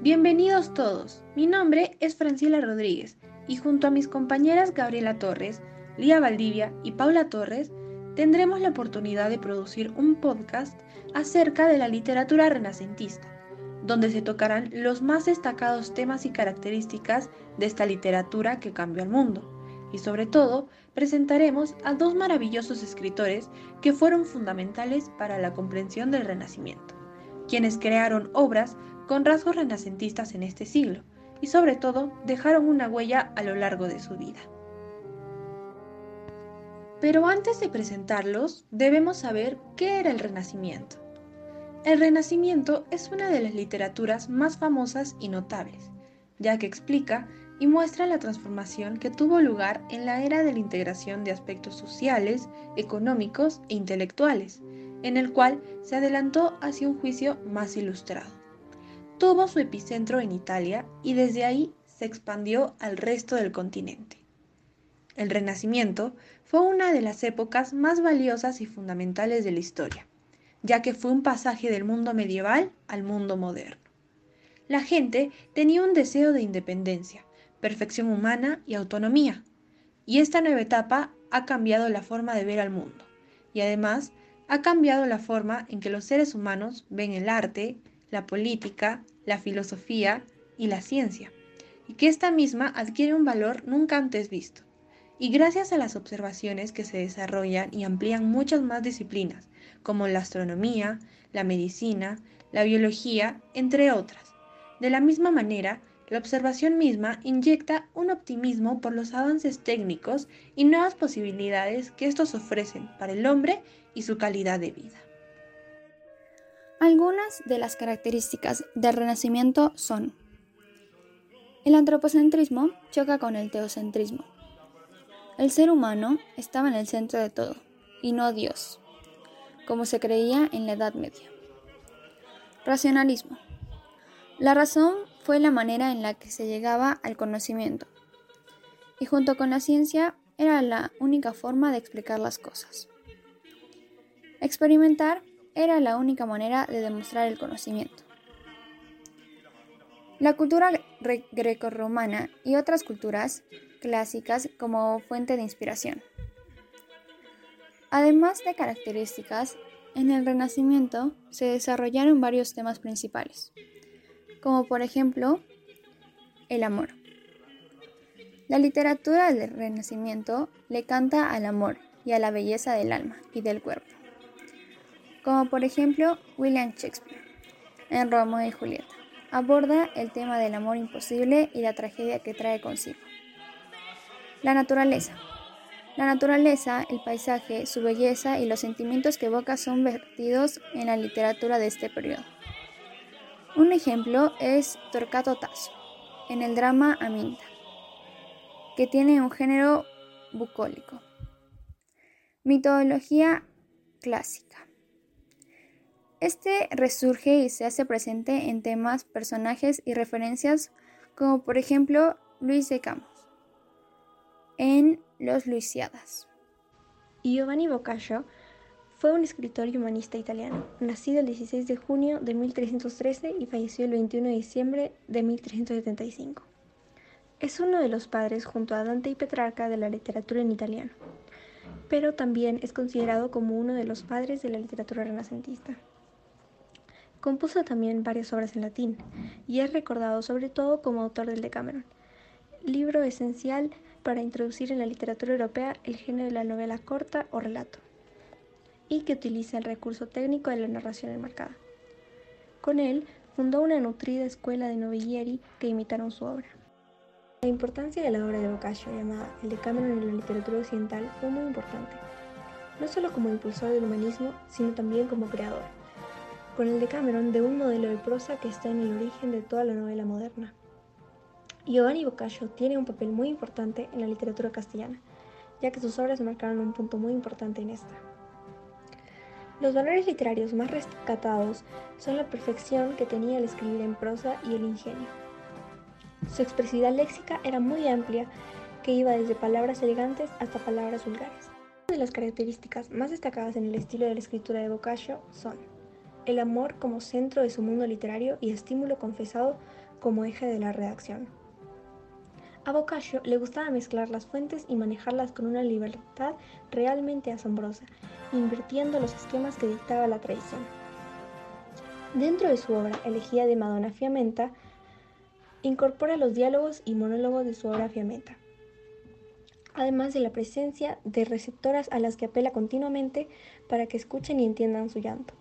Bienvenidos todos, mi nombre es Francila Rodríguez y junto a mis compañeras Gabriela Torres, Lía Valdivia y Paula Torres, tendremos la oportunidad de producir un podcast acerca de la literatura renacentista, donde se tocarán los más destacados temas y características de esta literatura que cambió al mundo. Y sobre todo, presentaremos a dos maravillosos escritores que fueron fundamentales para la comprensión del Renacimiento, quienes crearon obras con rasgos renacentistas en este siglo y sobre todo dejaron una huella a lo largo de su vida. Pero antes de presentarlos, debemos saber qué era el Renacimiento. El Renacimiento es una de las literaturas más famosas y notables, ya que explica y muestra la transformación que tuvo lugar en la era de la integración de aspectos sociales, económicos e intelectuales, en el cual se adelantó hacia un juicio más ilustrado tuvo su epicentro en Italia y desde ahí se expandió al resto del continente. El Renacimiento fue una de las épocas más valiosas y fundamentales de la historia, ya que fue un pasaje del mundo medieval al mundo moderno. La gente tenía un deseo de independencia, perfección humana y autonomía, y esta nueva etapa ha cambiado la forma de ver al mundo, y además ha cambiado la forma en que los seres humanos ven el arte, la política, la filosofía y la ciencia, y que esta misma adquiere un valor nunca antes visto. Y gracias a las observaciones que se desarrollan y amplían muchas más disciplinas, como la astronomía, la medicina, la biología, entre otras. De la misma manera, la observación misma inyecta un optimismo por los avances técnicos y nuevas posibilidades que estos ofrecen para el hombre y su calidad de vida. Algunas de las características del Renacimiento son el antropocentrismo choca con el teocentrismo. El ser humano estaba en el centro de todo, y no Dios, como se creía en la Edad Media. Racionalismo. La razón fue la manera en la que se llegaba al conocimiento, y junto con la ciencia era la única forma de explicar las cosas. Experimentar era la única manera de demostrar el conocimiento. La cultura grecorromana y otras culturas clásicas como fuente de inspiración. Además de características, en el Renacimiento se desarrollaron varios temas principales, como por ejemplo el amor. La literatura del Renacimiento le canta al amor y a la belleza del alma y del cuerpo como por ejemplo William Shakespeare en Romeo y Julieta. Aborda el tema del amor imposible y la tragedia que trae consigo. La naturaleza. La naturaleza, el paisaje, su belleza y los sentimientos que evoca son vertidos en la literatura de este periodo. Un ejemplo es Torquato Tasso, en el drama Aminta, que tiene un género bucólico. Mitología clásica. Este resurge y se hace presente en temas, personajes y referencias como por ejemplo Luis de Campos en Los Luisiadas. Giovanni Boccaccio fue un escritor y humanista italiano, nacido el 16 de junio de 1313 y falleció el 21 de diciembre de 1375. Es uno de los padres junto a Dante y Petrarca de la literatura en italiano, pero también es considerado como uno de los padres de la literatura renacentista. Compuso también varias obras en latín y es recordado sobre todo como autor del Decameron, libro esencial para introducir en la literatura europea el género de la novela corta o relato, y que utiliza el recurso técnico de la narración enmarcada. Con él fundó una nutrida escuela de novellieri que imitaron su obra. La importancia de la obra de Boccaccio llamada El Decameron en la literatura occidental fue muy importante, no solo como impulsor del humanismo, sino también como creador con el de Cameron de un modelo de prosa que está en el origen de toda la novela moderna. Giovanni Boccaccio tiene un papel muy importante en la literatura castellana, ya que sus obras marcaron un punto muy importante en esta. Los valores literarios más rescatados son la perfección que tenía el escribir en prosa y el ingenio. Su expresividad léxica era muy amplia, que iba desde palabras elegantes hasta palabras vulgares. Una de las características más destacadas en el estilo de la escritura de Boccaccio son el amor como centro de su mundo literario y estímulo confesado como eje de la redacción. A Boccaccio le gustaba mezclar las fuentes y manejarlas con una libertad realmente asombrosa, invirtiendo los esquemas que dictaba la tradición. Dentro de su obra Elegía de Madonna Fiamenta, incorpora los diálogos y monólogos de su obra Fiametta, además de la presencia de receptoras a las que apela continuamente para que escuchen y entiendan su llanto,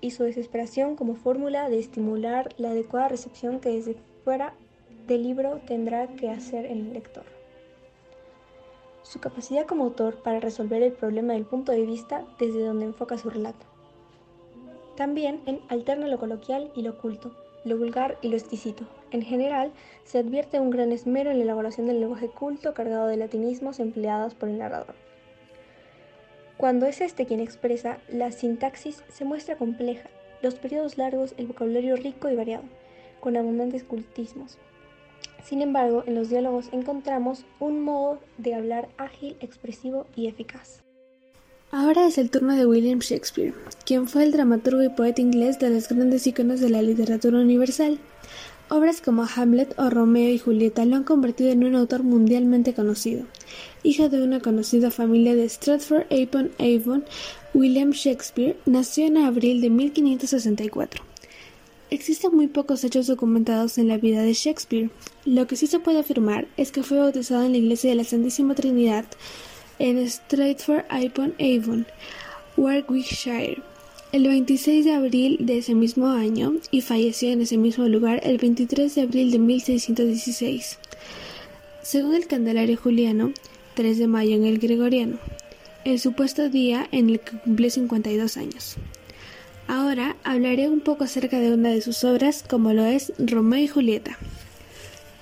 y su desesperación como fórmula de estimular la adecuada recepción que desde fuera del libro tendrá que hacer el lector. Su capacidad como autor para resolver el problema del punto de vista desde donde enfoca su relato. También en alterna lo coloquial y lo oculto, lo vulgar y lo exquisito. En general, se advierte un gran esmero en la elaboración del lenguaje culto cargado de latinismos empleados por el narrador. Cuando es este quien expresa, la sintaxis se muestra compleja, los periodos largos, el vocabulario rico y variado, con abundantes cultismos. Sin embargo, en los diálogos encontramos un modo de hablar ágil, expresivo y eficaz. Ahora es el turno de William Shakespeare, quien fue el dramaturgo y poeta inglés de los grandes iconos de la literatura universal. Obras como Hamlet o Romeo y Julieta lo han convertido en un autor mundialmente conocido. Hijo de una conocida familia de Stratford-upon-Avon, William Shakespeare nació en abril de 1564. Existen muy pocos hechos documentados en la vida de Shakespeare. Lo que sí se puede afirmar es que fue bautizado en la iglesia de la Santísima Trinidad en Stratford-upon-Avon, Warwickshire, el 26 de abril de ese mismo año y falleció en ese mismo lugar el 23 de abril de 1616. Según el Candelario Juliano, 3 de mayo en el Gregoriano, el supuesto día en el que cumplió 52 años. Ahora hablaré un poco acerca de una de sus obras, como lo es Romeo y Julieta.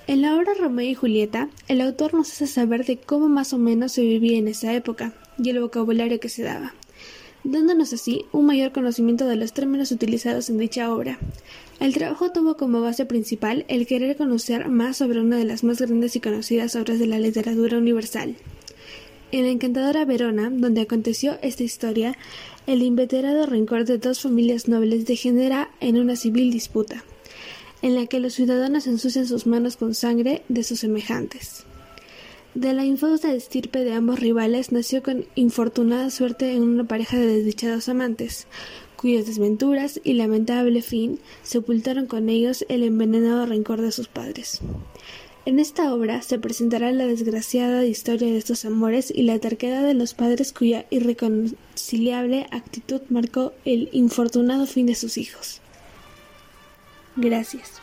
En la obra Romeo y Julieta, el autor nos hace saber de cómo más o menos se vivía en esa época y el vocabulario que se daba, dándonos así un mayor conocimiento de los términos utilizados en dicha obra. El trabajo tuvo como base principal el querer conocer más sobre una de las más grandes y conocidas obras de la literatura universal. En la encantadora Verona, donde aconteció esta historia, el inveterado rencor de dos familias nobles degenera en una civil disputa en la que los ciudadanos ensucian sus manos con sangre de sus semejantes. De la infausta estirpe de ambos rivales nació con infortunada suerte en una pareja de desdichados amantes, cuyas desventuras y lamentable fin sepultaron con ellos el envenenado rencor de sus padres. En esta obra se presentará la desgraciada historia de estos amores y la terquedad de los padres cuya irreconciliable actitud marcó el infortunado fin de sus hijos. Gracias.